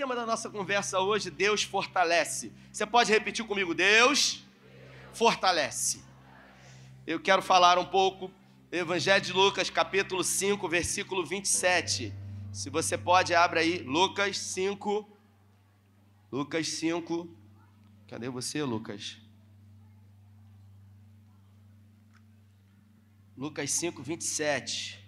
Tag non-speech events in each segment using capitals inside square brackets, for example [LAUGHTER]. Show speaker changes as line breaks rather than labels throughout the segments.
tema da nossa conversa hoje, Deus fortalece. Você pode repetir comigo? Deus fortalece. Eu quero falar um pouco Evangelho de Lucas, capítulo 5, versículo 27. Se você pode, abra aí, Lucas 5. Lucas 5. Cadê você, Lucas? Lucas 5, 27.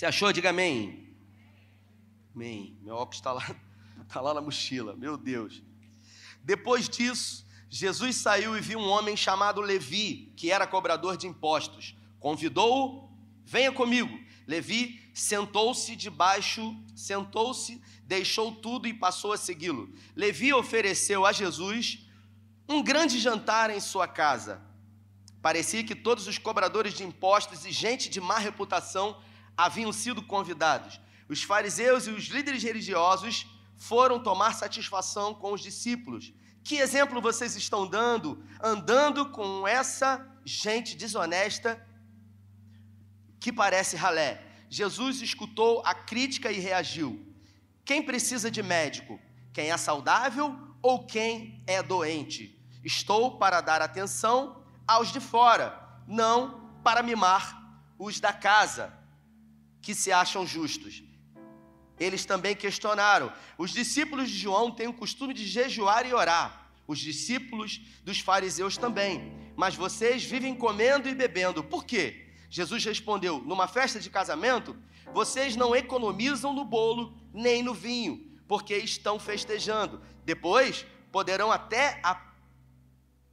Se achou, diga amém. Amém. Meu óculos está lá, [LAUGHS] tá lá na mochila. Meu Deus. Depois disso, Jesus saiu e viu um homem chamado Levi, que era cobrador de impostos. Convidou-o, venha comigo. Levi sentou-se debaixo, sentou-se, deixou tudo e passou a segui-lo. Levi ofereceu a Jesus um grande jantar em sua casa. Parecia que todos os cobradores de impostos e gente de má reputação haviam sido convidados. Os fariseus e os líderes religiosos foram tomar satisfação com os discípulos. Que exemplo vocês estão dando andando com essa gente desonesta que parece ralé? Jesus escutou a crítica e reagiu. Quem precisa de médico? Quem é saudável ou quem é doente? Estou para dar atenção aos de fora, não para mimar os da casa que se acham justos. Eles também questionaram. Os discípulos de João têm o costume de jejuar e orar. Os discípulos dos fariseus também. Mas vocês vivem comendo e bebendo. Por quê? Jesus respondeu: Numa festa de casamento, vocês não economizam no bolo nem no vinho, porque estão festejando. Depois poderão até a...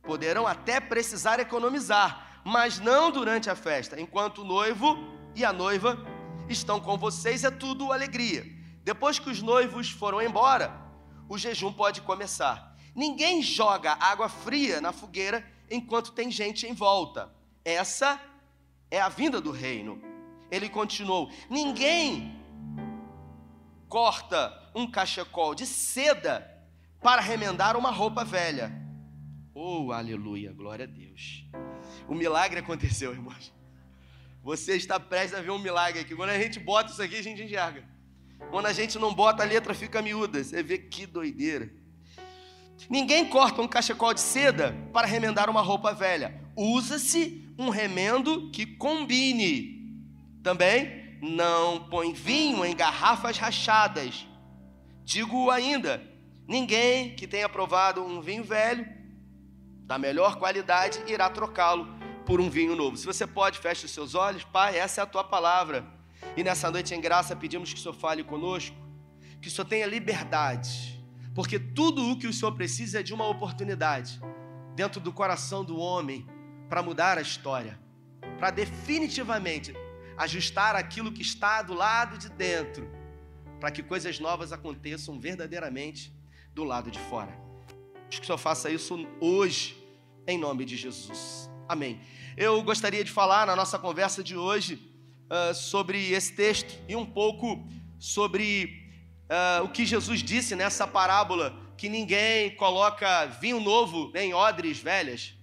poderão até precisar economizar, mas não durante a festa, enquanto o noivo e a noiva estão com vocês, é tudo alegria. Depois que os noivos foram embora, o jejum pode começar. Ninguém joga água fria na fogueira enquanto tem gente em volta. Essa é a vinda do reino. Ele continuou: Ninguém corta um cachecol de seda para remendar uma roupa velha. Oh, aleluia, glória a Deus. O milagre aconteceu, irmãos. Você está prestes a ver um milagre aqui. Quando a gente bota isso aqui, a gente enxerga. Quando a gente não bota, a letra fica miúda. Você vê que doideira. Ninguém corta um cachecol de seda para remendar uma roupa velha. Usa-se um remendo que combine. Também não põe vinho em garrafas rachadas. Digo ainda: ninguém que tenha provado um vinho velho da melhor qualidade irá trocá-lo por um vinho novo. Se você pode, feche os seus olhos. Pai, essa é a tua palavra. E nessa noite em graça pedimos que o Senhor fale conosco, que o Senhor tenha liberdade, porque tudo o que o Senhor precisa é de uma oportunidade dentro do coração do homem para mudar a história, para definitivamente ajustar aquilo que está do lado de dentro, para que coisas novas aconteçam verdadeiramente do lado de fora. Que o Senhor faça isso hoje, em nome de Jesus. Amém. Eu gostaria de falar na nossa conversa de hoje uh, sobre esse texto e um pouco sobre uh, o que Jesus disse nessa parábola que ninguém coloca vinho novo em odres velhas.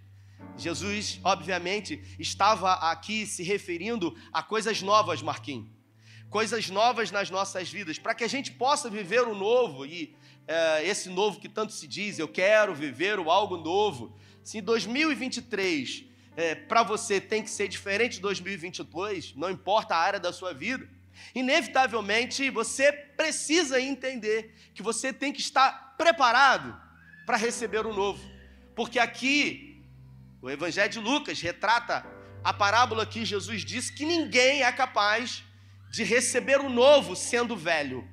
Jesus, obviamente, estava aqui se referindo a coisas novas, Marquinhos. Coisas novas nas nossas vidas, para que a gente possa viver o novo e uh, esse novo que tanto se diz, eu quero viver o algo novo. Se em 2023 é, para você tem que ser diferente de 2022, não importa a área da sua vida, inevitavelmente você precisa entender que você tem que estar preparado para receber o novo. Porque aqui, o Evangelho de Lucas retrata a parábola que Jesus disse que ninguém é capaz de receber o novo sendo velho.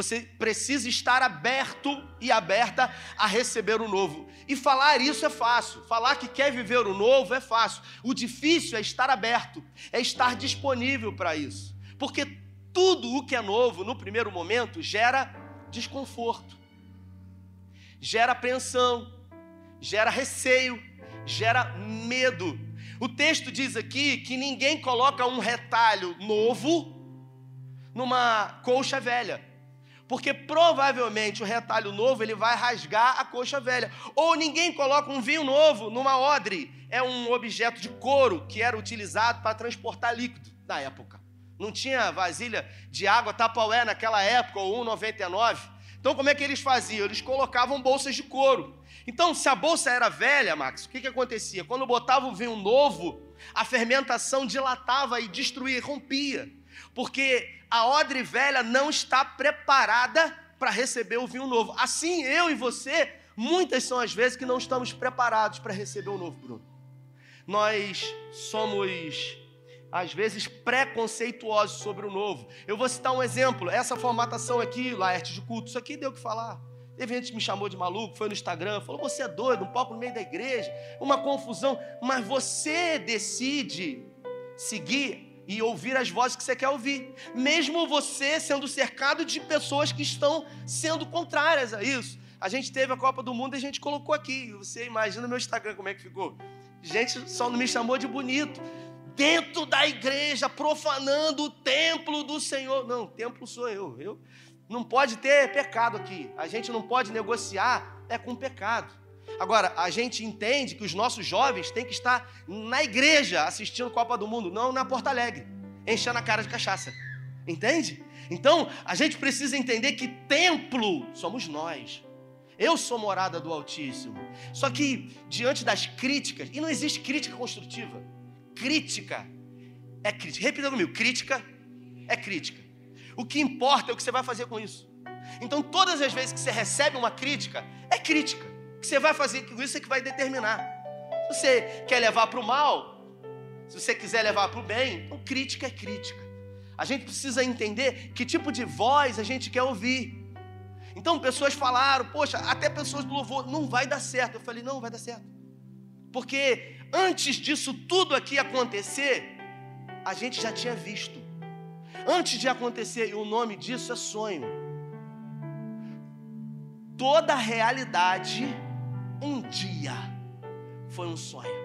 Você precisa estar aberto e aberta a receber o novo. E falar isso é fácil. Falar que quer viver o novo é fácil. O difícil é estar aberto, é estar disponível para isso. Porque tudo o que é novo, no primeiro momento, gera desconforto, gera apreensão, gera receio, gera medo. O texto diz aqui que ninguém coloca um retalho novo numa colcha velha. Porque provavelmente o retalho novo ele vai rasgar a coxa velha. Ou ninguém coloca um vinho novo numa odre. É um objeto de couro que era utilizado para transportar líquido na época. Não tinha vasilha de água tapaué naquela época, ou 1,99. Então como é que eles faziam? Eles colocavam bolsas de couro. Então, se a bolsa era velha, Max, o que, que acontecia? Quando botava o vinho novo, a fermentação dilatava e destruía, rompia. Porque a odre velha não está preparada para receber o vinho novo. Assim, eu e você, muitas são as vezes que não estamos preparados para receber o novo, Bruno. Nós somos, às vezes, preconceituosos sobre o novo. Eu vou citar um exemplo. Essa formatação aqui, Laerte de culto, isso aqui deu o que falar. Teve gente que me chamou de maluco, foi no Instagram, falou: você é doido, um palco no meio da igreja, uma confusão. Mas você decide seguir e ouvir as vozes que você quer ouvir, mesmo você sendo cercado de pessoas que estão sendo contrárias a isso. A gente teve a Copa do Mundo e a gente colocou aqui. Você imagina meu Instagram como é que ficou? Gente só não me chamou de bonito. Dentro da igreja, profanando o templo do Senhor. Não, templo sou eu. Eu não pode ter pecado aqui. A gente não pode negociar é com pecado. Agora, a gente entende que os nossos jovens têm que estar na igreja assistindo Copa do Mundo, não na Porto Alegre, enchendo a cara de cachaça. Entende? Então, a gente precisa entender que templo somos nós. Eu sou morada do Altíssimo. Só que, diante das críticas, e não existe crítica construtiva. Crítica é crítica. Repita comigo: crítica é crítica. O que importa é o que você vai fazer com isso. Então, todas as vezes que você recebe uma crítica, é crítica. Que você vai fazer com isso é que vai determinar. Se você quer levar para o mal, se você quiser levar para o bem, então crítica é crítica. A gente precisa entender que tipo de voz a gente quer ouvir. Então, pessoas falaram, poxa, até pessoas do louvor, não vai dar certo. Eu falei, não, vai dar certo. Porque antes disso tudo aqui acontecer, a gente já tinha visto antes de acontecer, e o nome disso é sonho. Toda realidade, um dia, foi um sonho.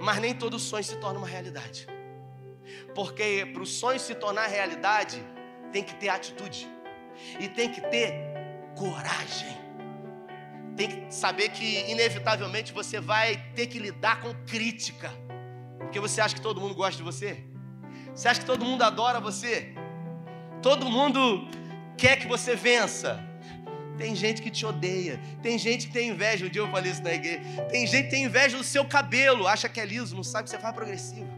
Mas nem todo sonho se torna uma realidade. Porque para o sonho se tornar realidade, tem que ter atitude. E tem que ter coragem. Tem que saber que, inevitavelmente, você vai ter que lidar com crítica. Porque você acha que todo mundo gosta de você? Você acha que todo mundo adora você? Todo mundo quer que você vença. Tem gente que te odeia. Tem gente que tem inveja. Um dia eu falei isso na igreja. Tem gente que tem inveja do seu cabelo. Acha que é liso, não sabe que você faz progressivo.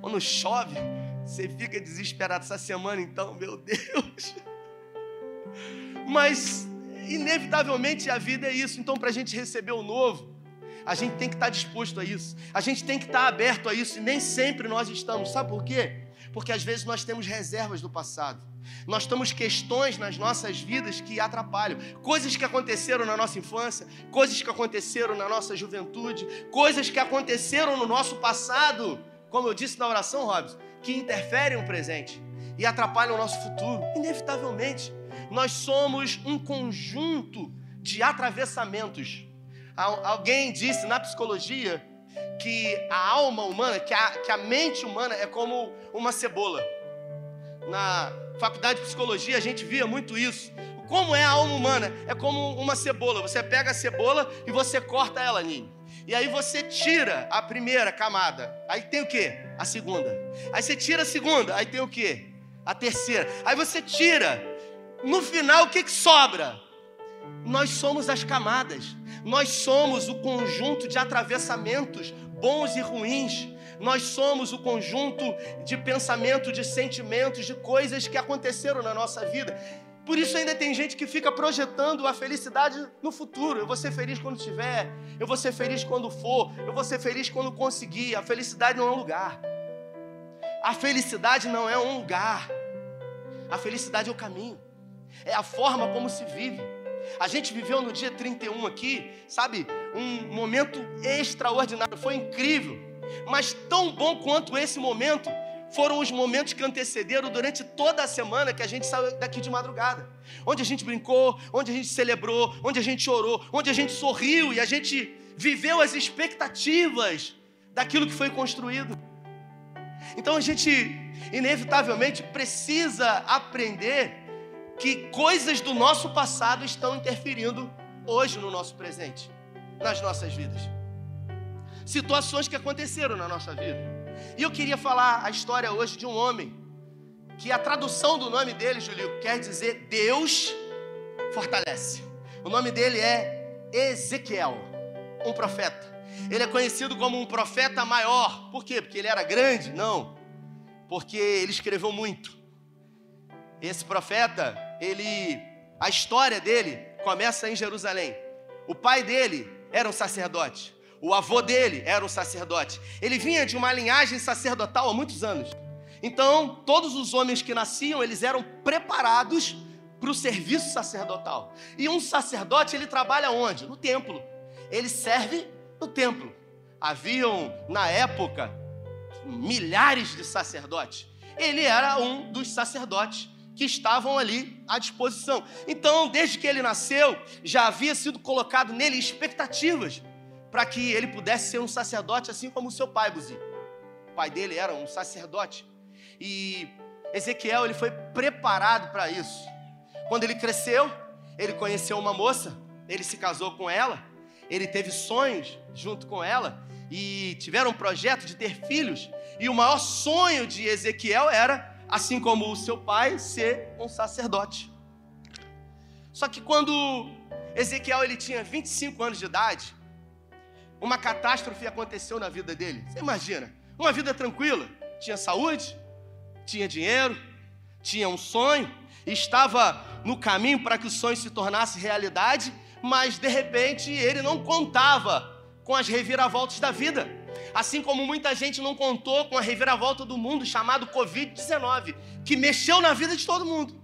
Quando chove, você fica desesperado. Essa semana, então, meu Deus. Mas, inevitavelmente, a vida é isso. Então, para a gente receber o novo, a gente tem que estar disposto a isso. A gente tem que estar aberto a isso. E nem sempre nós estamos. Sabe por quê? Porque às vezes nós temos reservas do passado. Nós temos questões nas nossas vidas que atrapalham. Coisas que aconteceram na nossa infância, coisas que aconteceram na nossa juventude, coisas que aconteceram no nosso passado, como eu disse na oração, Robson, que interferem no presente e atrapalham o nosso futuro. Inevitavelmente, nós somos um conjunto de atravessamentos Alguém disse na psicologia que a alma humana, que a, que a mente humana é como uma cebola. Na faculdade de psicologia a gente via muito isso. Como é a alma humana? É como uma cebola. Você pega a cebola e você corta ela, Ninho. E aí você tira a primeira camada. Aí tem o que? A segunda. Aí você tira a segunda. Aí tem o que? A terceira. Aí você tira. No final, o que, que sobra? Nós somos as camadas. Nós somos o conjunto de atravessamentos bons e ruins. Nós somos o conjunto de pensamentos, de sentimentos, de coisas que aconteceram na nossa vida. Por isso ainda tem gente que fica projetando a felicidade no futuro. Eu vou ser feliz quando tiver, eu vou ser feliz quando for, eu vou ser feliz quando conseguir. A felicidade não é um lugar. A felicidade não é um lugar. A felicidade é o caminho. É a forma como se vive. A gente viveu no dia 31 aqui, sabe, um momento extraordinário, foi incrível. Mas tão bom quanto esse momento foram os momentos que antecederam durante toda a semana que a gente saiu daqui de madrugada. Onde a gente brincou, onde a gente celebrou, onde a gente chorou, onde a gente sorriu e a gente viveu as expectativas daquilo que foi construído. Então a gente, inevitavelmente, precisa aprender que coisas do nosso passado estão interferindo hoje no nosso presente, nas nossas vidas. Situações que aconteceram na nossa vida. E eu queria falar a história hoje de um homem que a tradução do nome dele, Julio, quer dizer Deus fortalece. O nome dele é Ezequiel, um profeta. Ele é conhecido como um profeta maior. Por quê? Porque ele era grande? Não. Porque ele escreveu muito. Esse profeta, ele a história dele começa em Jerusalém. O pai dele era um sacerdote. O avô dele era um sacerdote. Ele vinha de uma linhagem sacerdotal há muitos anos. Então, todos os homens que nasciam, eles eram preparados para o serviço sacerdotal. E um sacerdote, ele trabalha onde? No templo. Ele serve no templo. Haviam, na época, milhares de sacerdotes. Ele era um dos sacerdotes que estavam ali à disposição. Então, desde que ele nasceu, já havia sido colocado nele expectativas para que ele pudesse ser um sacerdote, assim como o seu pai, Buzi. O pai dele era um sacerdote. E Ezequiel ele foi preparado para isso. Quando ele cresceu, ele conheceu uma moça, ele se casou com ela, ele teve sonhos junto com ela e tiveram um projeto de ter filhos. E o maior sonho de Ezequiel era, assim como o seu pai, ser um sacerdote. Só que quando Ezequiel ele tinha 25 anos de idade, uma catástrofe aconteceu na vida dele. Você imagina? Uma vida tranquila, tinha saúde, tinha dinheiro, tinha um sonho, estava no caminho para que o sonho se tornasse realidade, mas de repente ele não contava com as reviravoltas da vida. Assim como muita gente não contou com a reviravolta do mundo chamado Covid-19, que mexeu na vida de todo mundo.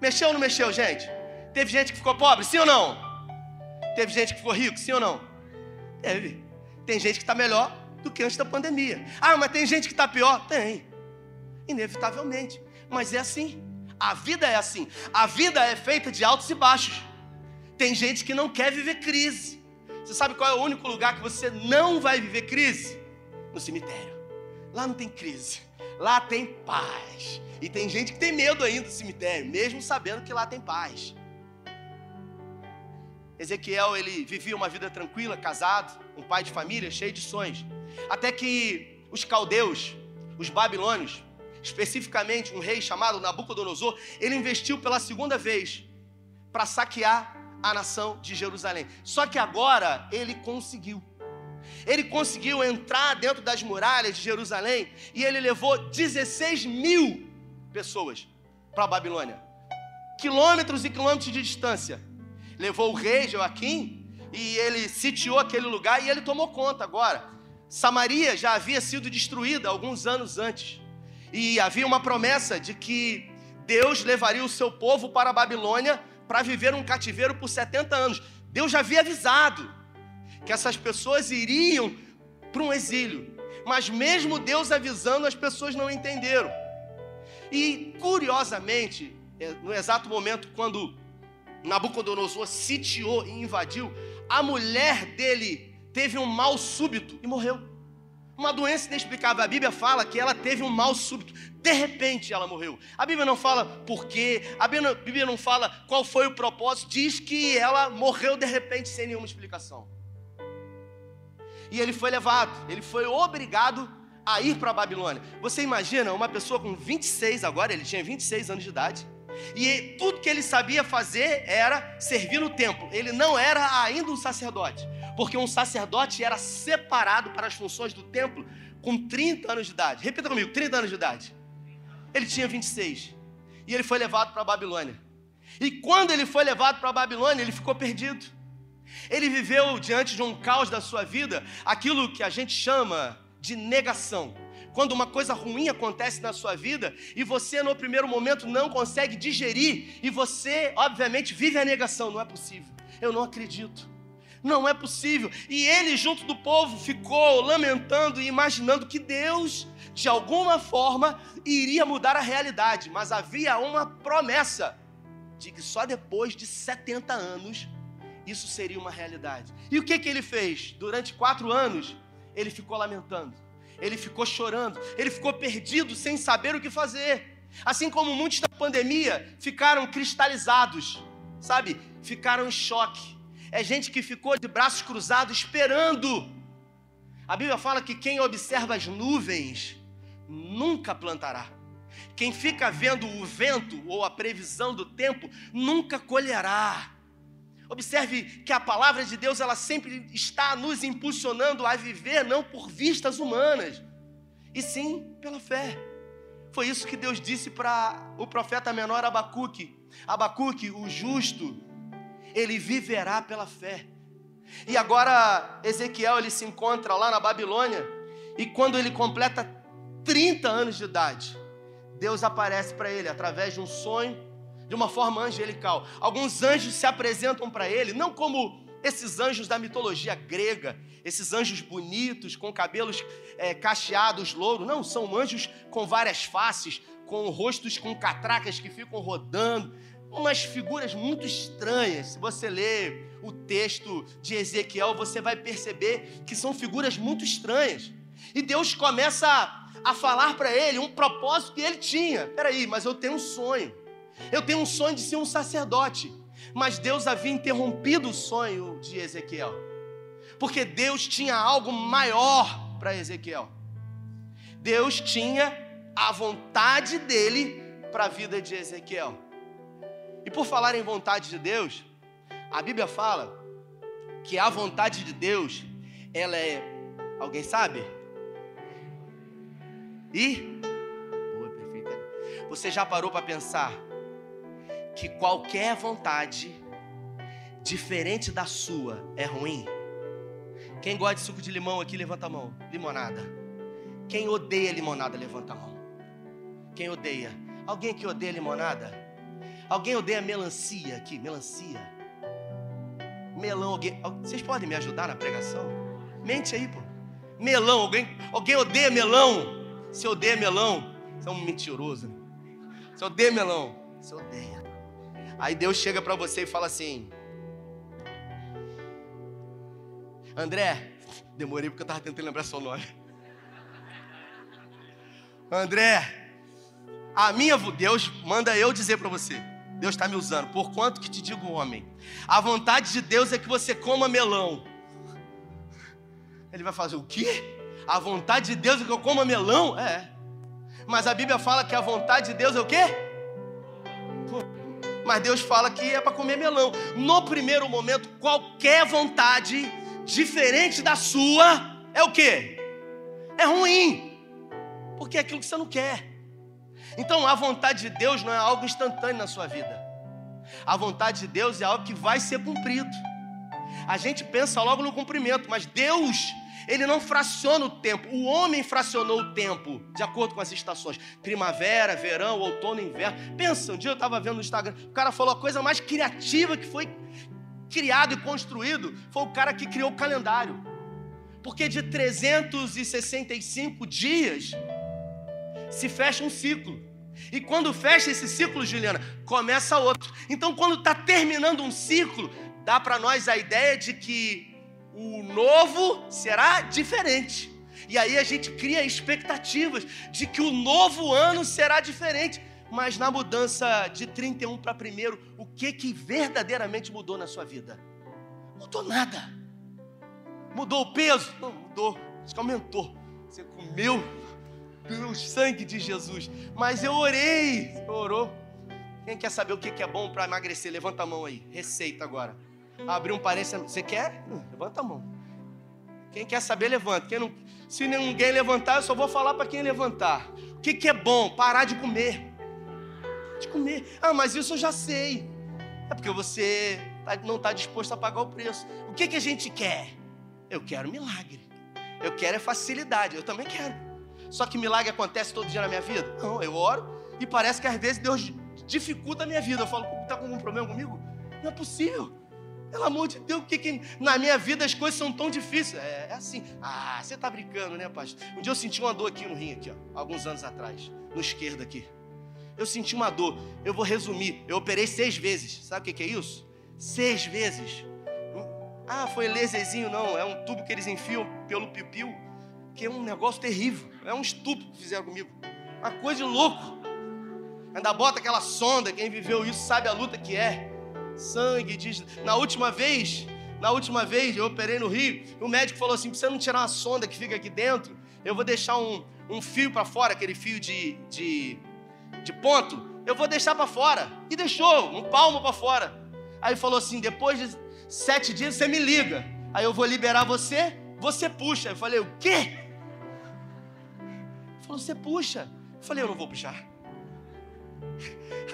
Mexeu ou não mexeu, gente? Teve gente que ficou pobre, sim ou não? Teve gente que ficou rico, sim ou não? Teve. Tem gente que está melhor do que antes da pandemia. Ah, mas tem gente que está pior? Tem inevitavelmente. Mas é assim. A vida é assim. A vida é feita de altos e baixos. Tem gente que não quer viver crise. Você sabe qual é o único lugar que você não vai viver crise? No cemitério. Lá não tem crise. Lá tem paz. E tem gente que tem medo ainda do cemitério, mesmo sabendo que lá tem paz. Ezequiel, ele vivia uma vida tranquila, casado, um pai de família, cheio de sonhos. Até que os caldeus, os babilônios, especificamente um rei chamado Nabucodonosor, ele investiu pela segunda vez para saquear a nação de Jerusalém. Só que agora ele conseguiu. Ele conseguiu entrar dentro das muralhas de Jerusalém e ele levou 16 mil pessoas para a Babilônia. Quilômetros e quilômetros de distância. Levou o rei Joaquim e ele sitiou aquele lugar e ele tomou conta agora. Samaria já havia sido destruída alguns anos antes. E havia uma promessa de que Deus levaria o seu povo para a Babilônia para viver um cativeiro por 70 anos. Deus já havia avisado que essas pessoas iriam para um exílio. Mas mesmo Deus avisando, as pessoas não entenderam. E curiosamente, é, no exato momento quando Nabucodonosor sitiou e invadiu, a mulher dele teve um mal súbito e morreu. Uma doença inexplicável. A Bíblia fala que ela teve um mal súbito. De repente ela morreu. A Bíblia não fala por quê. A Bíblia não fala qual foi o propósito. Diz que ela morreu de repente sem nenhuma explicação. E ele foi levado. Ele foi obrigado a ir para a Babilônia. Você imagina uma pessoa com 26 agora, ele tinha 26 anos de idade. E tudo que ele sabia fazer era servir no templo. Ele não era ainda um sacerdote porque um sacerdote era separado para as funções do templo com 30 anos de idade. Repita comigo: 30 anos de idade. Ele tinha 26. E ele foi levado para a Babilônia. E quando ele foi levado para a Babilônia, ele ficou perdido. Ele viveu diante de um caos da sua vida, aquilo que a gente chama de negação. Quando uma coisa ruim acontece na sua vida e você no primeiro momento não consegue digerir e você, obviamente, vive a negação, não é possível. Eu não acredito. Não é possível. E ele, junto do povo, ficou lamentando e imaginando que Deus, de alguma forma, iria mudar a realidade. Mas havia uma promessa de que só depois de 70 anos isso seria uma realidade. E o que, que ele fez? Durante quatro anos, ele ficou lamentando, ele ficou chorando, ele ficou perdido sem saber o que fazer. Assim como muitos da pandemia ficaram cristalizados, sabe? Ficaram em choque. É gente que ficou de braços cruzados esperando. A Bíblia fala que quem observa as nuvens nunca plantará. Quem fica vendo o vento ou a previsão do tempo nunca colherá. Observe que a palavra de Deus ela sempre está nos impulsionando a viver não por vistas humanas, e sim pela fé. Foi isso que Deus disse para o profeta menor Abacuque. Abacuque, o justo, ele viverá pela fé. E agora Ezequiel ele se encontra lá na Babilônia e quando ele completa 30 anos de idade, Deus aparece para ele através de um sonho, de uma forma angelical. Alguns anjos se apresentam para ele, não como esses anjos da mitologia grega, esses anjos bonitos, com cabelos é, cacheados, louro. Não, são anjos com várias faces, com rostos com catracas que ficam rodando. Umas figuras muito estranhas. Se você ler o texto de Ezequiel, você vai perceber que são figuras muito estranhas. E Deus começa a, a falar para ele um propósito que ele tinha. Peraí, mas eu tenho um sonho. Eu tenho um sonho de ser um sacerdote. Mas Deus havia interrompido o sonho de Ezequiel. Porque Deus tinha algo maior para Ezequiel. Deus tinha a vontade dele para a vida de Ezequiel. E por falar em vontade de Deus, a Bíblia fala que a vontade de Deus, ela é, alguém sabe? E boa, perfeita. Você já parou para pensar que qualquer vontade diferente da sua é ruim? Quem gosta de suco de limão aqui, levanta a mão. Limonada. Quem odeia limonada, levanta a mão. Quem odeia? Alguém que odeia limonada? Alguém odeia melancia aqui? Melancia? Melão, alguém. Vocês podem me ajudar na pregação? Mente aí, pô. Melão, alguém, alguém odeia melão? Se odeia melão, você é um mentiroso. Se odeia melão, você odeia. Aí Deus chega para você e fala assim: André, demorei porque eu estava tentando lembrar seu nome. [LAUGHS] André, a minha Deus manda eu dizer para você. Deus está me usando. Por quanto que te digo, homem? A vontade de Deus é que você coma melão. Ele vai fazer o quê? A vontade de Deus é que eu coma melão? É. Mas a Bíblia fala que a vontade de Deus é o quê? Mas Deus fala que é para comer melão. No primeiro momento, qualquer vontade diferente da sua é o que? É ruim. Porque é aquilo que você não quer. Então a vontade de Deus não é algo instantâneo na sua vida. A vontade de Deus é algo que vai ser cumprido. A gente pensa logo no cumprimento, mas Deus ele não fraciona o tempo. O homem fracionou o tempo de acordo com as estações: primavera, verão, outono, inverno. Pensa, um dia eu estava vendo no Instagram, o cara falou a coisa mais criativa que foi criado e construído foi o cara que criou o calendário. Porque de 365 dias se fecha um ciclo. E quando fecha esse ciclo, Juliana, começa outro. Então, quando está terminando um ciclo, dá para nós a ideia de que o novo será diferente. E aí a gente cria expectativas de que o novo ano será diferente. Mas na mudança de 31 para primeiro, o que que verdadeiramente mudou na sua vida? Mudou nada. Mudou o peso? Não, mudou. Acho que aumentou. Você comeu pelo sangue de Jesus. Mas eu orei. Você orou. Quem quer saber o que é bom para emagrecer? Levanta a mão aí. Receita agora abrir um parênteses. Você quer? Hum, levanta a mão. Quem quer saber, levanta. Quem não, se ninguém levantar, eu só vou falar para quem levantar. O que, que é bom? Parar de comer. De comer. Ah, mas isso eu já sei. É porque você tá, não está disposto a pagar o preço. O que, que a gente quer? Eu quero milagre. Eu quero é facilidade. Eu também quero. Só que milagre acontece todo dia na minha vida? Não, eu oro e parece que às vezes Deus dificulta a minha vida. Eu falo, está com algum problema comigo? Não é possível. Pelo amor de Deus, que, que na minha vida as coisas são tão difíceis? É, é assim. Ah, você está brincando, né, pastor? Um dia eu senti uma dor aqui no rim, aqui, ó, alguns anos atrás, no esquerdo aqui. Eu senti uma dor. Eu vou resumir. Eu operei seis vezes. Sabe o que, que é isso? Seis vezes. Ah, foi laserzinho, não. É um tubo que eles enfiam pelo piu-piu, que é um negócio terrível. É um estupro que fizeram comigo. Uma coisa de louco. Ainda bota aquela sonda, quem viveu isso sabe a luta que é. Sangue, diz. Na última vez, na última vez eu operei no Rio, o médico falou assim: você não tirar uma sonda que fica aqui dentro, eu vou deixar um, um fio para fora, aquele fio de, de, de ponto, eu vou deixar para fora. E deixou, um palmo para fora. Aí falou assim: depois de sete dias você me liga. Aí eu vou liberar você, você puxa. Eu falei: o quê? Ele falou: você puxa. Eu falei: eu não vou puxar.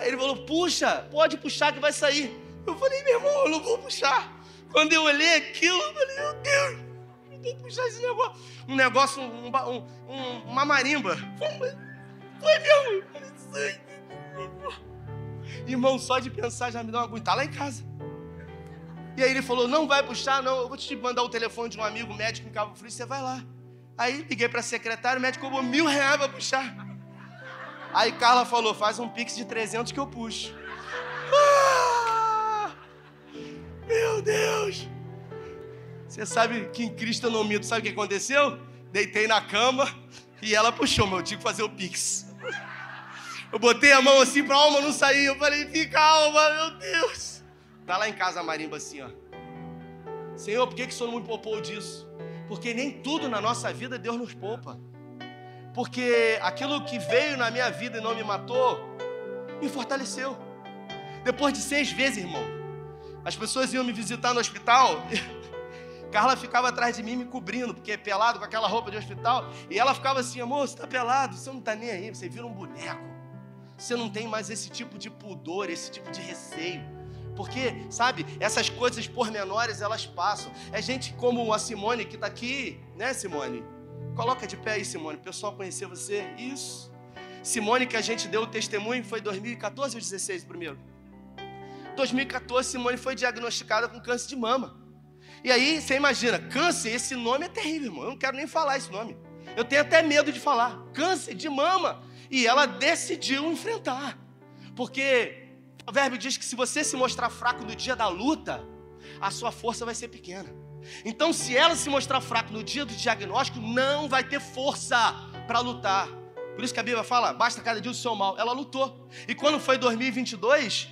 Aí ele falou: puxa, pode puxar que vai sair. Eu falei: meu irmão, eu não vou puxar. Quando eu olhei aquilo, eu falei: meu Deus, eu tenho que puxar esse negócio. Um negócio, um, um, um, uma marimba. Foi mesmo. Irmão, só de pensar já me dá uma aguenta. Tá lá em casa. E aí ele falou: Não vai puxar, não. Eu vou te mandar o telefone de um amigo médico em Cabo Frio, você vai lá. Aí liguei para secretária, o médico cobrou mil reais para puxar. Aí Carla falou: Faz um pix de 300 que eu puxo. Meu Deus! Você sabe que em Cristo eu não mito, sabe o que aconteceu? Deitei na cama e ela puxou, mas eu tive que fazer o pix. Eu botei a mão assim pra alma não sair. Eu falei, fica alma, meu Deus. Tá lá em casa a marimba assim, ó. Senhor, por que, que o Senhor não me poupou disso? Porque nem tudo na nossa vida Deus nos poupa. Porque aquilo que veio na minha vida e não me matou, me fortaleceu. Depois de seis vezes, irmão, as pessoas iam me visitar no hospital. [LAUGHS] Carla ficava atrás de mim me cobrindo, porque é pelado com aquela roupa de hospital. E ela ficava assim, amor, você está pelado, você não está nem aí, você vira um boneco você não tem mais esse tipo de pudor, esse tipo de receio. Porque, sabe, essas coisas pormenores elas passam. É gente como a Simone que está aqui, né, Simone? Coloca de pé aí, Simone, o pessoal conhecer você. Isso. Simone, que a gente deu o testemunho, foi 2014 ou 16 primeiro? 2014, Simone foi diagnosticada com câncer de mama. E aí, você imagina, câncer, esse nome é terrível, irmão. Eu não quero nem falar esse nome. Eu tenho até medo de falar. Câncer de mama. E ela decidiu enfrentar. Porque o verbo diz que se você se mostrar fraco no dia da luta, a sua força vai ser pequena. Então, se ela se mostrar fraca no dia do diagnóstico, não vai ter força para lutar. Por isso que a Bíblia fala: basta cada dia o seu mal. Ela lutou. E quando foi 2022,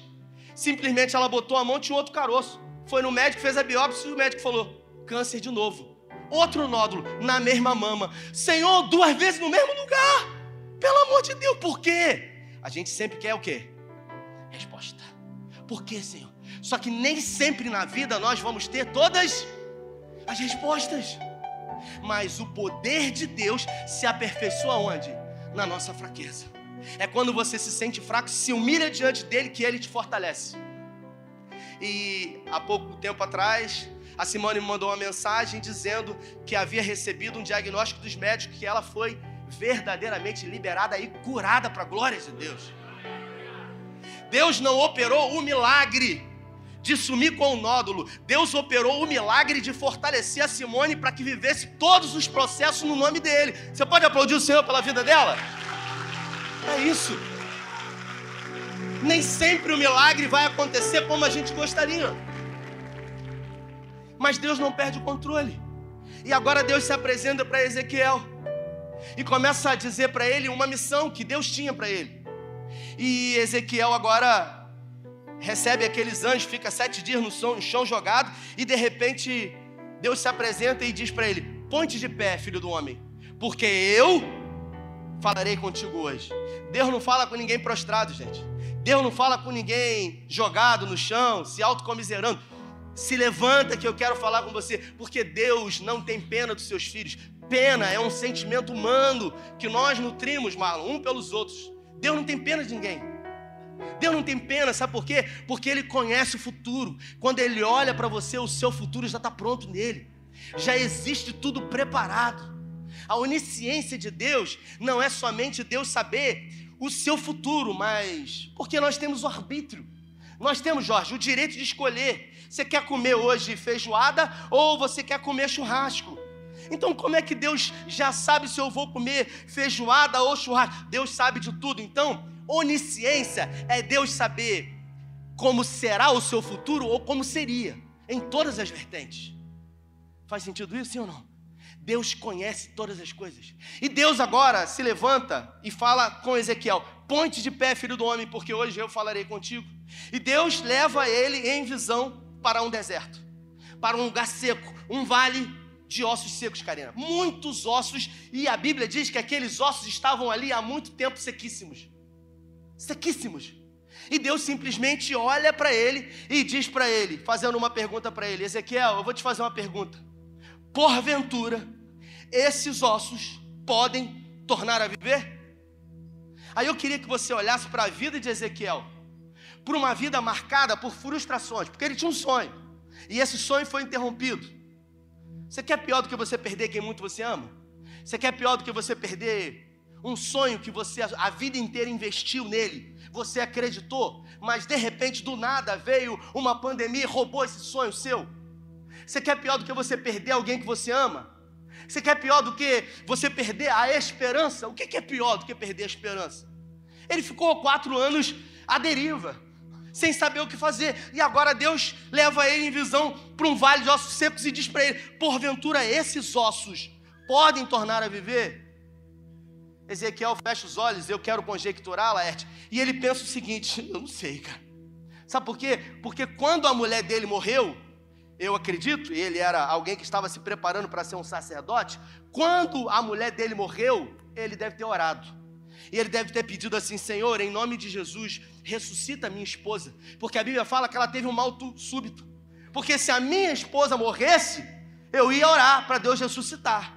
simplesmente ela botou a mão e outro caroço. Foi no médico, fez a biópsia e o médico falou: câncer de novo. Outro nódulo na mesma mama. Senhor, duas vezes no mesmo lugar. Pelo amor de Deus, por quê? A gente sempre quer o quê? Resposta. Por quê, Senhor? Só que nem sempre na vida nós vamos ter todas as respostas. Mas o poder de Deus se aperfeiçoa onde? Na nossa fraqueza. É quando você se sente fraco, se humilha diante dele que ele te fortalece. E há pouco tempo atrás, a Simone me mandou uma mensagem dizendo que havia recebido um diagnóstico dos médicos que ela foi verdadeiramente liberada e curada para a glória de Deus. Deus não operou o milagre de sumir com o nódulo. Deus operou o milagre de fortalecer a Simone para que vivesse todos os processos no nome dele. Você pode aplaudir o Senhor pela vida dela? É isso. Nem sempre o milagre vai acontecer como a gente gostaria. Mas Deus não perde o controle. E agora Deus se apresenta para Ezequiel e começa a dizer para ele uma missão que Deus tinha para ele. E Ezequiel agora recebe aqueles anjos, fica sete dias no chão, no chão jogado, e de repente Deus se apresenta e diz para ele: Ponte de pé, filho do homem, porque eu falarei contigo hoje. Deus não fala com ninguém prostrado, gente. Deus não fala com ninguém jogado no chão, se autocomiserando. Se levanta que eu quero falar com você, porque Deus não tem pena dos seus filhos. Pena é um sentimento humano que nós nutrimos, Marlon, um pelos outros. Deus não tem pena de ninguém. Deus não tem pena, sabe por quê? Porque Ele conhece o futuro. Quando Ele olha para você, o seu futuro já está pronto nele. Já existe tudo preparado. A onisciência de Deus não é somente Deus saber o seu futuro, mas porque nós temos o arbítrio. Nós temos, Jorge, o direito de escolher. Você quer comer hoje feijoada ou você quer comer churrasco? Então, como é que Deus já sabe se eu vou comer feijoada ou churrasco? Deus sabe de tudo. Então, onisciência é Deus saber como será o seu futuro ou como seria, em todas as vertentes. Faz sentido isso, sim ou não? Deus conhece todas as coisas. E Deus agora se levanta e fala com Ezequiel: Ponte de pé, filho do homem, porque hoje eu falarei contigo. E Deus leva ele em visão para um deserto, para um lugar seco, um vale de ossos secos, Karina. Muitos ossos, e a Bíblia diz que aqueles ossos estavam ali há muito tempo sequíssimos. Sequíssimos. E Deus simplesmente olha para ele e diz para ele, fazendo uma pergunta para ele: Ezequiel, eu vou te fazer uma pergunta. Porventura, esses ossos podem tornar a viver? Aí eu queria que você olhasse para a vida de Ezequiel, por uma vida marcada por frustrações, porque ele tinha um sonho, e esse sonho foi interrompido. Você quer pior do que você perder quem muito você ama? Você quer pior do que você perder um sonho que você a vida inteira investiu nele? Você acreditou, mas de repente do nada veio uma pandemia e roubou esse sonho seu? Você quer pior do que você perder alguém que você ama? Você quer pior do que você perder a esperança? O que é pior do que perder a esperança? Ele ficou quatro anos à deriva, sem saber o que fazer. E agora Deus leva ele em visão para um vale de ossos secos e diz para ele: porventura esses ossos podem tornar a viver? Ezequiel fecha os olhos, eu quero conjecturar, Laerte, e ele pensa o seguinte: eu não sei, cara. Sabe por quê? Porque quando a mulher dele morreu, eu acredito, ele era alguém que estava se preparando para ser um sacerdote. Quando a mulher dele morreu, ele deve ter orado. E ele deve ter pedido assim: Senhor, em nome de Jesus, ressuscita minha esposa. Porque a Bíblia fala que ela teve um mal súbito. Porque se a minha esposa morresse, eu ia orar para Deus ressuscitar.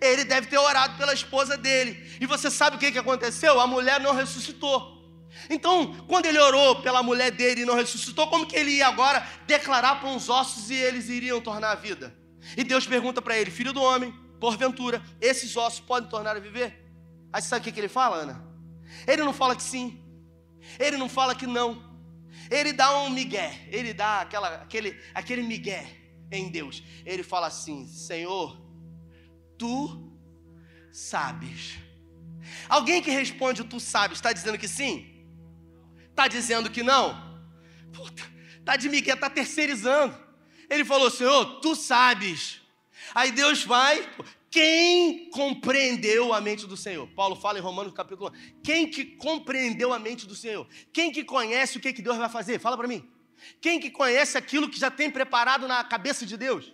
Ele deve ter orado pela esposa dele. E você sabe o que aconteceu? A mulher não ressuscitou. Então, quando ele orou pela mulher dele e não ressuscitou, como que ele ia agora declarar para uns ossos e eles iriam tornar a vida? E Deus pergunta para ele: Filho do homem, porventura, esses ossos podem tornar a viver? Aí sabe o que, que ele fala, Ana? Ele não fala que sim, ele não fala que não, ele dá um migué, ele dá aquela, aquele, aquele migué em Deus. Ele fala assim: Senhor, tu sabes. Alguém que responde tu sabes, está dizendo que sim? Está dizendo que não? Puta, tá de Miguel, está terceirizando. Ele falou, Senhor, tu sabes. Aí Deus vai, quem compreendeu a mente do Senhor? Paulo fala em Romanos capítulo 1. Quem que compreendeu a mente do Senhor? Quem que conhece o que, que Deus vai fazer? Fala para mim. Quem que conhece aquilo que já tem preparado na cabeça de Deus?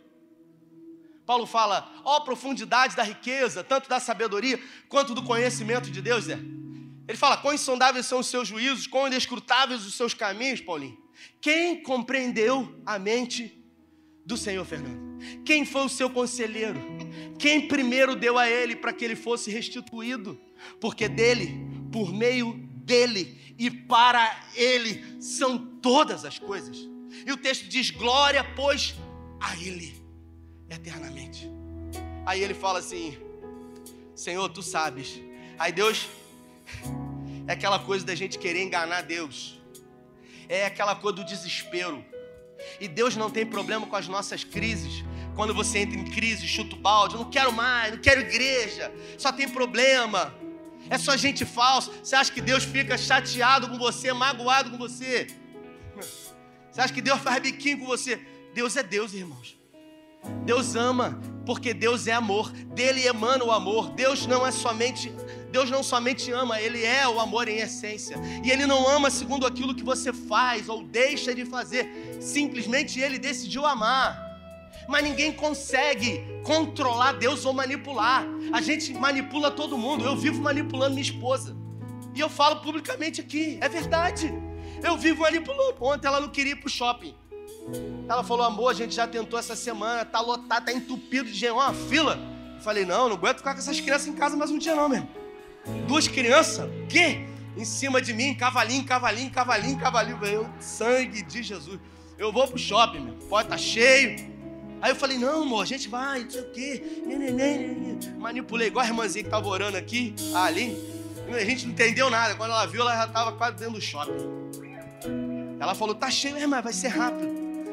Paulo fala, ó oh, profundidade da riqueza, tanto da sabedoria quanto do conhecimento de Deus, é. Ele fala: quão insondáveis são os seus juízos, quão inescrutáveis os seus caminhos, Paulinho. Quem compreendeu a mente do Senhor, Fernando? Quem foi o seu conselheiro? Quem primeiro deu a ele para que ele fosse restituído? Porque dele, por meio dele e para ele são todas as coisas. E o texto diz: glória, pois, a ele eternamente. Aí ele fala assim: Senhor, tu sabes. Aí Deus é aquela coisa da gente querer enganar Deus. É aquela coisa do desespero. E Deus não tem problema com as nossas crises. Quando você entra em crise, chuta o balde, não quero mais, não quero igreja, só tem problema. É só gente falsa. Você acha que Deus fica chateado com você, magoado com você? Você acha que Deus faz biquinho com você? Deus é Deus, irmãos. Deus ama, porque Deus é amor. Dele emana o amor. Deus não é somente Deus não somente ama, Ele é o amor em essência. E Ele não ama segundo aquilo que você faz ou deixa de fazer. Simplesmente Ele decidiu amar. Mas ninguém consegue controlar Deus ou manipular. A gente manipula todo mundo. Eu vivo manipulando minha esposa. E eu falo publicamente aqui. É verdade. Eu vivo manipulando. Ontem ela não queria ir pro shopping. Ela falou, amor, a gente já tentou essa semana, tá lotado, tá entupido de gente, uma fila. Eu falei, não, não aguento ficar com essas crianças em casa mais um dia não, mesmo. Duas crianças, que? Em cima de mim, cavalinho, cavalinho, cavalinho, cavalinho. Eu, sangue de Jesus. Eu vou pro shopping, meu. Pode tá cheio. Aí eu falei, não, amor, a gente vai, não sei o quê. Manipulei, igual a irmãzinha que estava orando aqui, ali. A gente não entendeu nada. Quando ela viu, ela já estava quase dentro do shopping. Ela falou, tá cheio, irmã, vai ser rápido.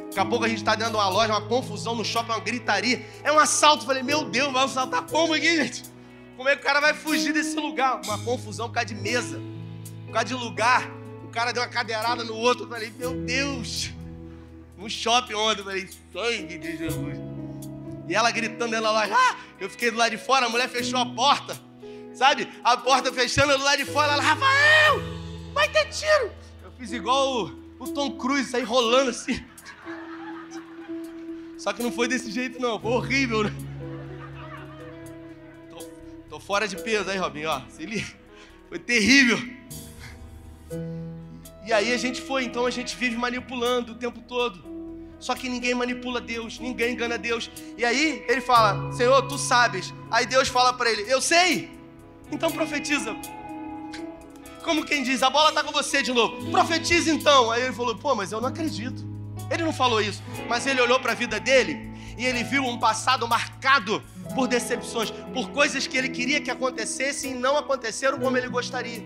Daqui a pouco a gente está dentro de uma loja, uma confusão no shopping, uma gritaria. É um assalto. Eu falei, meu Deus, vai assaltar como aqui, gente? Como é que o cara vai fugir desse lugar? Uma confusão por causa de mesa, por causa de lugar. O cara deu uma cadeirada no outro. Eu falei, meu Deus. No shopping ontem, eu falei, sangue de Jesus. E ela gritando da loja, ah! Eu fiquei do lado de fora, a mulher fechou a porta. Sabe? A porta fechando do lado de fora, ela, Rafael, vai ter tiro. Eu fiz igual o, o Tom Cruise, saí rolando assim. Só que não foi desse jeito, não. Foi horrível, né? Tô, fora de peso aí, Robinho, ó. Se liga. Foi terrível. E aí a gente foi, então a gente vive manipulando o tempo todo. Só que ninguém manipula Deus, ninguém engana Deus. E aí ele fala: Senhor, tu sabes. Aí Deus fala para ele: Eu sei. Então profetiza. Como quem diz: A bola está com você de novo. Profetiza então. Aí ele falou: Pô, mas eu não acredito. Ele não falou isso, mas ele olhou para a vida dele e ele viu um passado marcado por decepções, por coisas que ele queria que acontecessem e não aconteceram como ele gostaria.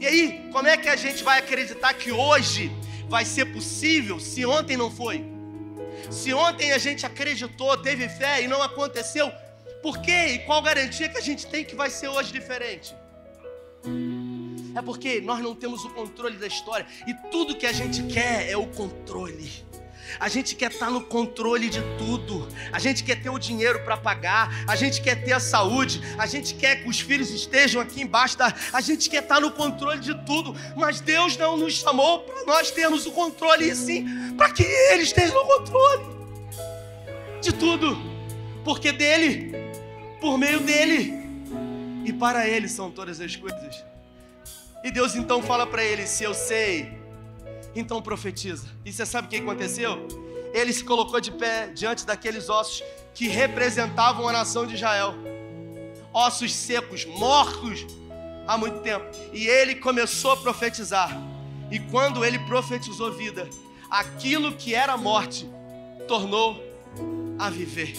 E aí, como é que a gente vai acreditar que hoje vai ser possível se ontem não foi? Se ontem a gente acreditou, teve fé e não aconteceu, por quê? E qual garantia que a gente tem que vai ser hoje diferente? É porque nós não temos o controle da história e tudo que a gente quer é o controle. A gente quer estar no controle de tudo. A gente quer ter o dinheiro para pagar. A gente quer ter a saúde. A gente quer que os filhos estejam aqui embaixo. Da... A gente quer estar no controle de tudo. Mas Deus não nos chamou para nós termos o controle, e sim para que Ele esteja no controle de tudo. Porque dele, por meio dele e para Ele são todas as coisas. E Deus então fala para ele: Se eu sei, então profetiza. E você sabe o que aconteceu? Ele se colocou de pé diante daqueles ossos que representavam a nação de Israel ossos secos, mortos há muito tempo. E ele começou a profetizar. E quando ele profetizou vida, aquilo que era morte tornou a viver.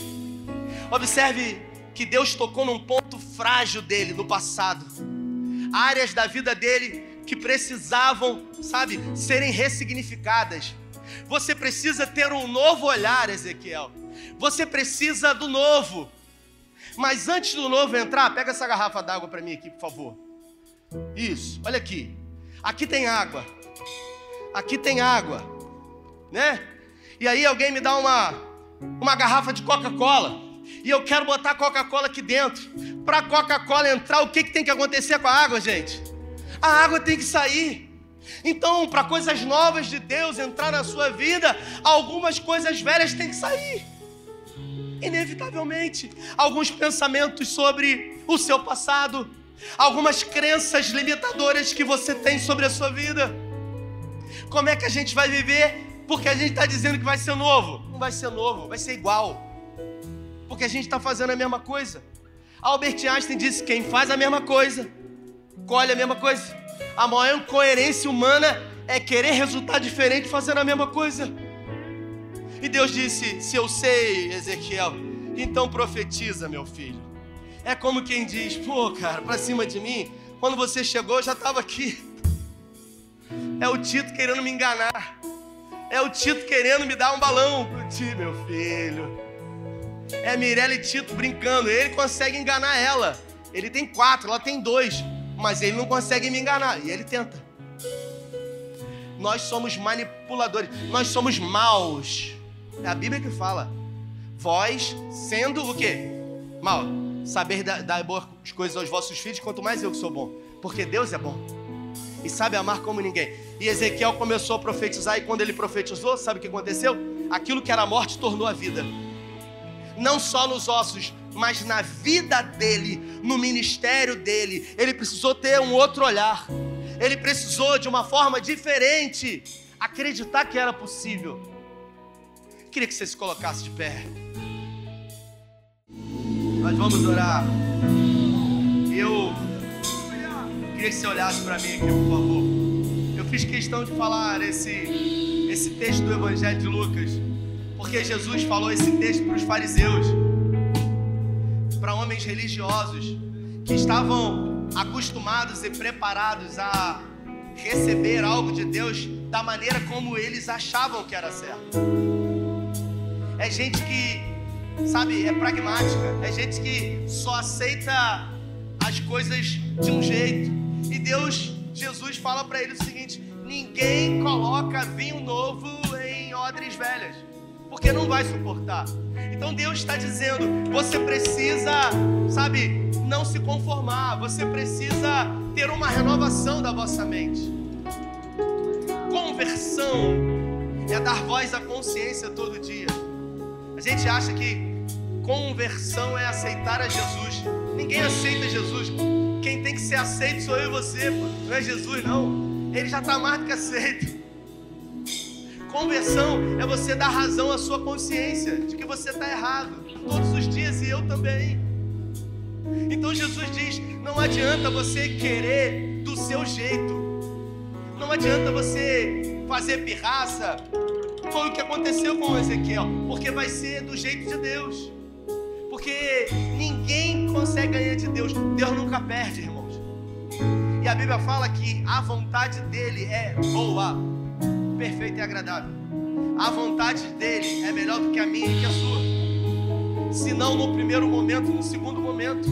Observe que Deus tocou num ponto frágil dele no passado áreas da vida dele que precisavam, sabe, serem ressignificadas. Você precisa ter um novo olhar, Ezequiel. Você precisa do novo. Mas antes do novo entrar, pega essa garrafa d'água para mim aqui, por favor. Isso, olha aqui. Aqui tem água. Aqui tem água, né? E aí alguém me dá uma uma garrafa de Coca-Cola e eu quero botar Coca-Cola aqui dentro. Para Coca-Cola entrar, o que, que tem que acontecer com a água, gente? A água tem que sair. Então, para coisas novas de Deus entrar na sua vida, algumas coisas velhas têm que sair. Inevitavelmente. Alguns pensamentos sobre o seu passado, algumas crenças limitadoras que você tem sobre a sua vida. Como é que a gente vai viver? Porque a gente está dizendo que vai ser novo. Não vai ser novo, vai ser igual porque a gente está fazendo a mesma coisa. Albert Einstein disse: quem faz a mesma coisa, colhe a mesma coisa. A maior incoerência humana é querer resultado diferente fazendo a mesma coisa. E Deus disse: Se eu sei, Ezequiel, então profetiza, meu filho. É como quem diz: Pô, cara, para cima de mim, quando você chegou, eu já estava aqui. É o Tito querendo me enganar. É o Tito querendo me dar um balão ti, meu filho. É Mirella e Tito brincando. Ele consegue enganar ela. Ele tem quatro, ela tem dois. Mas ele não consegue me enganar. E ele tenta. Nós somos manipuladores. Nós somos maus. É a Bíblia que fala. Vós sendo o quê? Mal. Saber dar, dar boas coisas aos vossos filhos, quanto mais eu que sou bom. Porque Deus é bom. E sabe amar como ninguém. E Ezequiel começou a profetizar. E quando ele profetizou, sabe o que aconteceu? Aquilo que era morte tornou a vida não só nos ossos, mas na vida dele, no ministério dele. Ele precisou ter um outro olhar. Ele precisou de uma forma diferente acreditar que era possível. Queria que você se colocasse de pé. Nós vamos orar. Eu queria que você olhasse para mim aqui, por favor. Eu fiz questão de falar esse, esse texto do Evangelho de Lucas porque Jesus falou esse texto para os fariseus, para homens religiosos que estavam acostumados e preparados a receber algo de Deus da maneira como eles achavam que era certo. É gente que, sabe, é pragmática, é gente que só aceita as coisas de um jeito. E Deus, Jesus fala para ele o seguinte: ninguém coloca vinho novo em odres velhas porque não vai suportar. Então Deus está dizendo: você precisa, sabe, não se conformar, você precisa ter uma renovação da vossa mente. Conversão é dar voz à consciência todo dia. A gente acha que conversão é aceitar a Jesus. Ninguém aceita Jesus. Quem tem que ser aceito sou eu e você, não é Jesus, não. Ele já está mais do que aceito. Conversão é você dar razão à sua consciência de que você está errado todos os dias e eu também. Então Jesus diz: não adianta você querer do seu jeito, não adianta você fazer pirraça. Foi o que aconteceu com Ezequiel, porque vai ser do jeito de Deus. Porque ninguém consegue ganhar de Deus. Deus nunca perde, irmãos. E a Bíblia fala que a vontade dele é boa, perfeita e agradável. A vontade dele é melhor do que a minha e que a sua. Se não no primeiro momento, no segundo momento.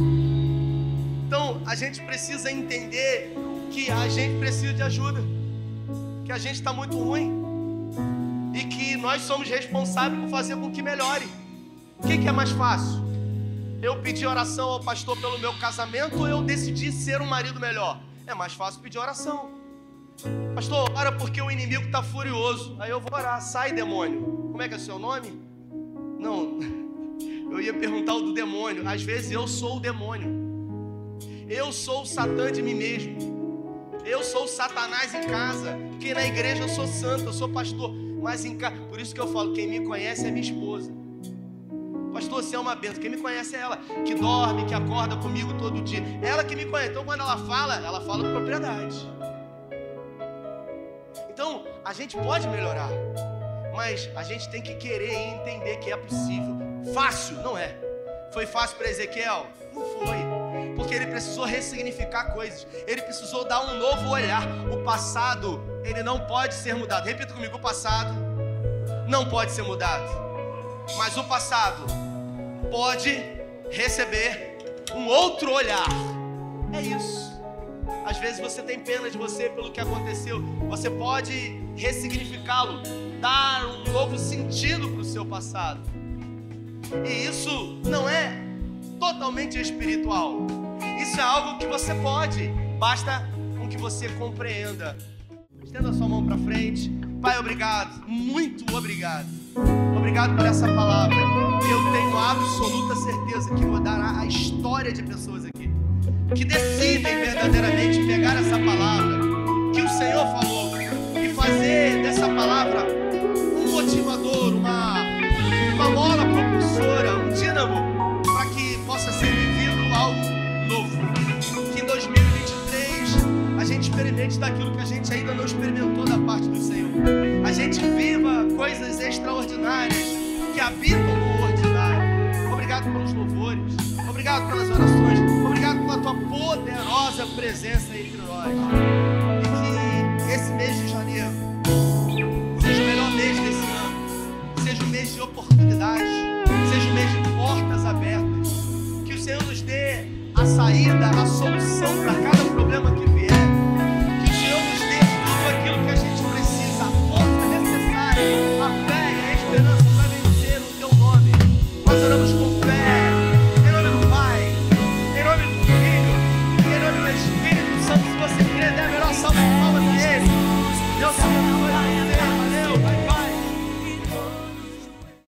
Então, a gente precisa entender que a gente precisa de ajuda. Que a gente está muito ruim. E que nós somos responsáveis por fazer com que melhore. O que, que é mais fácil? Eu pedi oração ao pastor pelo meu casamento ou eu decidi ser um marido melhor? É mais fácil pedir oração. Pastor, ora porque o inimigo está furioso. Aí eu vou orar, sai demônio. Como é que é o seu nome? Não, [LAUGHS] eu ia perguntar o do demônio. Às vezes eu sou o demônio. Eu sou o Satã de mim mesmo. Eu sou o Satanás em casa. Porque na igreja eu sou santo, eu sou pastor. Mas em casa, por isso que eu falo, quem me conhece é minha esposa. Pastor, você é uma benção. Quem me conhece é ela, que dorme, que acorda comigo todo dia. Ela que me conhece. Então, quando ela fala, ela fala com propriedade. Então, a gente pode melhorar, mas a gente tem que querer e entender que é possível. Fácil, não é. Foi fácil para Ezequiel? Não foi. Porque ele precisou ressignificar coisas. Ele precisou dar um novo olhar. O passado, ele não pode ser mudado. Repita comigo: o passado não pode ser mudado mas o passado pode receber um outro olhar. É isso. Às vezes você tem pena de você pelo que aconteceu. Você pode ressignificá-lo, dar um novo sentido para o seu passado. E isso não é totalmente espiritual. Isso é algo que você pode, basta com que você compreenda. Estenda sua mão para frente. Pai, obrigado, muito obrigado Obrigado por essa palavra. Eu tenho absoluta certeza que mudará a história de pessoas aqui que decidem verdadeiramente pegar essa palavra que o Senhor falou e fazer dessa palavra um motivador, uma, uma mola propulsora, um dínamo para que possa ser vivido algo novo. Que em 2023 a gente experimente daquilo que a gente ainda não experimentou da parte do Senhor. A gente viva coisas extraordinárias que habitam no ordinário. Obrigado pelos louvores. Obrigado pelas orações tua poderosa presença entre nós. E que esse mês de janeiro seja o melhor mês desse ano, seja um mês de oportunidades, seja um mês de portas abertas. Que o Senhor nos dê a saída, a solução para cada problema que vem.